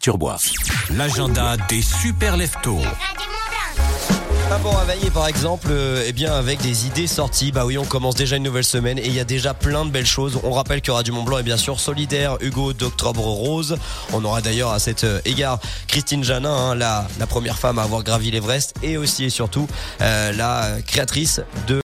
Turbois. L'agenda des super leftos. Un bon réveil par exemple, euh, eh bien avec des idées sorties. Bah oui, on commence déjà une nouvelle semaine et il y a déjà plein de belles choses. On rappelle qu'il y aura du Mont Blanc et bien sûr Solidaire, Hugo d'Octobre Rose. On aura d'ailleurs à cet euh, égard Christine Janin, hein, la, première femme à avoir gravi l'Everest et aussi et surtout euh, la créatrice de